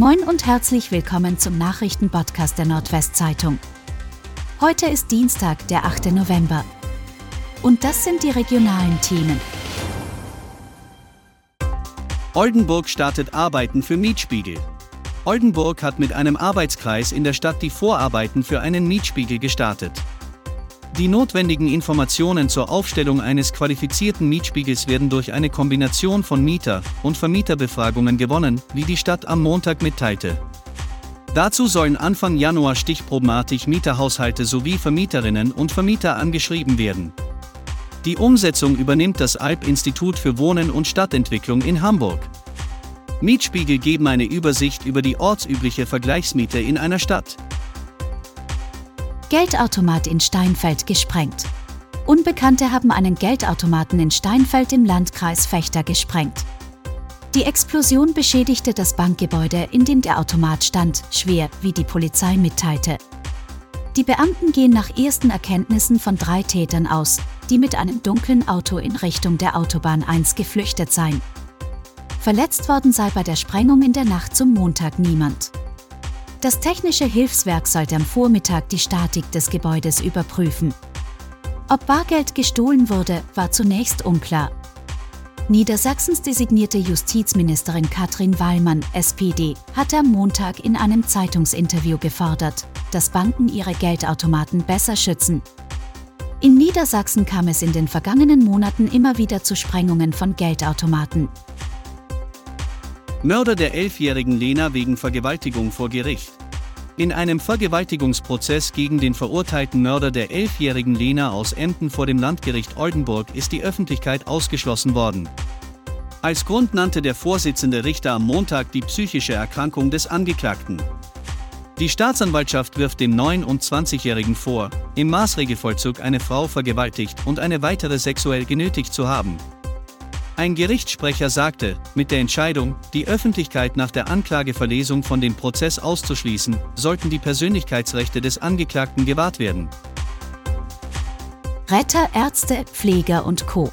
Moin und herzlich willkommen zum Nachrichtenpodcast der Nordwestzeitung. Heute ist Dienstag, der 8. November. Und das sind die regionalen Themen. Oldenburg startet Arbeiten für Mietspiegel. Oldenburg hat mit einem Arbeitskreis in der Stadt die Vorarbeiten für einen Mietspiegel gestartet. Die notwendigen Informationen zur Aufstellung eines qualifizierten Mietspiegels werden durch eine Kombination von Mieter- und Vermieterbefragungen gewonnen, wie die Stadt am Montag mitteilte. Dazu sollen Anfang Januar stichprobenartig Mieterhaushalte sowie Vermieterinnen und Vermieter angeschrieben werden. Die Umsetzung übernimmt das Alp-Institut für Wohnen und Stadtentwicklung in Hamburg. Mietspiegel geben eine Übersicht über die ortsübliche Vergleichsmiete in einer Stadt. Geldautomat in Steinfeld gesprengt. Unbekannte haben einen Geldautomaten in Steinfeld im Landkreis Fechter gesprengt. Die Explosion beschädigte das Bankgebäude, in dem der Automat stand, schwer, wie die Polizei mitteilte. Die Beamten gehen nach ersten Erkenntnissen von drei Tätern aus, die mit einem dunklen Auto in Richtung der Autobahn 1 geflüchtet seien. Verletzt worden sei bei der Sprengung in der Nacht zum Montag niemand. Das technische Hilfswerk sollte am Vormittag die Statik des Gebäudes überprüfen. Ob Bargeld gestohlen wurde, war zunächst unklar. Niedersachsens designierte Justizministerin Katrin Wallmann, SPD, hatte am Montag in einem Zeitungsinterview gefordert, dass Banken ihre Geldautomaten besser schützen. In Niedersachsen kam es in den vergangenen Monaten immer wieder zu Sprengungen von Geldautomaten. Mörder der elfjährigen Lena wegen Vergewaltigung vor Gericht. In einem Vergewaltigungsprozess gegen den verurteilten Mörder der elfjährigen Lena aus Emden vor dem Landgericht Oldenburg ist die Öffentlichkeit ausgeschlossen worden. Als Grund nannte der Vorsitzende Richter am Montag die psychische Erkrankung des Angeklagten. Die Staatsanwaltschaft wirft dem 29-Jährigen vor, im Maßregelvollzug eine Frau vergewaltigt und eine weitere sexuell genötigt zu haben. Ein Gerichtssprecher sagte, mit der Entscheidung, die Öffentlichkeit nach der Anklageverlesung von dem Prozess auszuschließen, sollten die Persönlichkeitsrechte des Angeklagten gewahrt werden. Retter, Ärzte, Pfleger und Co.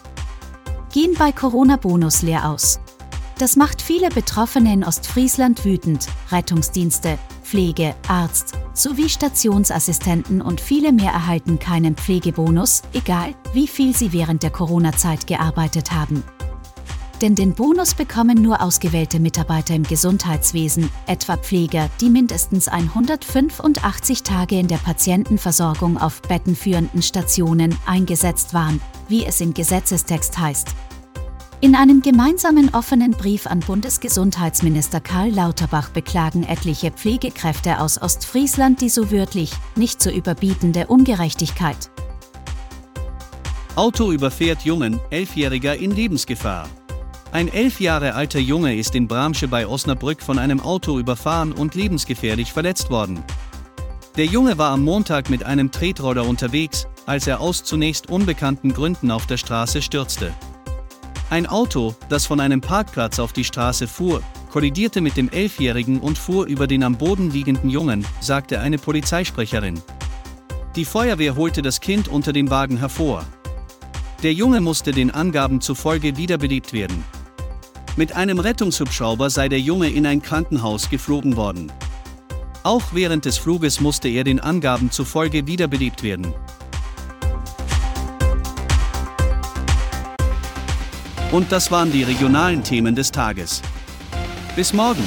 gehen bei Corona-Bonus leer aus. Das macht viele Betroffene in Ostfriesland wütend. Rettungsdienste, Pflege, Arzt sowie Stationsassistenten und viele mehr erhalten keinen Pflegebonus, egal wie viel sie während der Corona-Zeit gearbeitet haben. Denn den Bonus bekommen nur ausgewählte Mitarbeiter im Gesundheitswesen, etwa Pfleger, die mindestens 185 Tage in der Patientenversorgung auf bettenführenden Stationen eingesetzt waren, wie es im Gesetzestext heißt. In einem gemeinsamen offenen Brief an Bundesgesundheitsminister Karl Lauterbach beklagen etliche Pflegekräfte aus Ostfriesland die so wörtlich nicht zu überbietende Ungerechtigkeit. Auto überfährt Jungen, Elfjähriger in Lebensgefahr. Ein elf Jahre alter Junge ist in Bramsche bei Osnabrück von einem Auto überfahren und lebensgefährlich verletzt worden. Der Junge war am Montag mit einem Tretroller unterwegs, als er aus zunächst unbekannten Gründen auf der Straße stürzte. Ein Auto, das von einem Parkplatz auf die Straße fuhr, kollidierte mit dem Elfjährigen und fuhr über den am Boden liegenden Jungen, sagte eine Polizeisprecherin. Die Feuerwehr holte das Kind unter dem Wagen hervor. Der Junge musste den Angaben zufolge wiederbelebt werden. Mit einem Rettungshubschrauber sei der Junge in ein Krankenhaus geflogen worden. Auch während des Fluges musste er den Angaben zufolge wiederbelebt werden. Und das waren die regionalen Themen des Tages. Bis morgen!